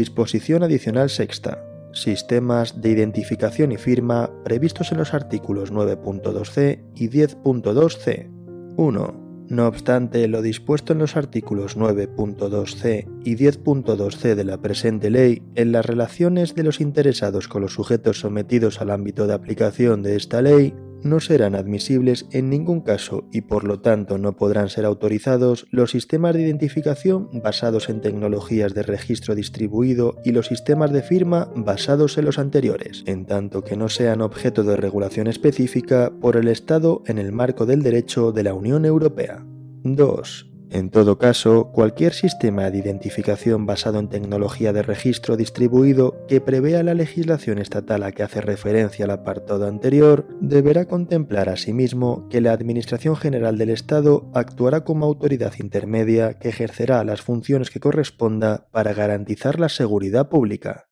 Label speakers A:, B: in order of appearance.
A: Disposición adicional sexta. Sistemas de identificación y firma previstos en los artículos 9.2c y 10.2c. 1. No obstante, lo dispuesto en los artículos 9.2c y 10.2c de la presente ley, en las relaciones de los interesados con los sujetos sometidos al ámbito de aplicación de esta ley, no serán admisibles en ningún caso y por lo tanto no podrán ser autorizados los sistemas de identificación basados en tecnologías de registro distribuido y los sistemas de firma basados en los anteriores, en tanto que no sean objeto de regulación específica por el Estado en el marco del derecho de la Unión Europea. 2. En todo caso, cualquier sistema de identificación basado en tecnología de registro distribuido que prevea la legislación estatal a que hace referencia al apartado anterior deberá contemplar asimismo que la Administración General del Estado actuará como autoridad intermedia que ejercerá las funciones que corresponda para garantizar la seguridad pública.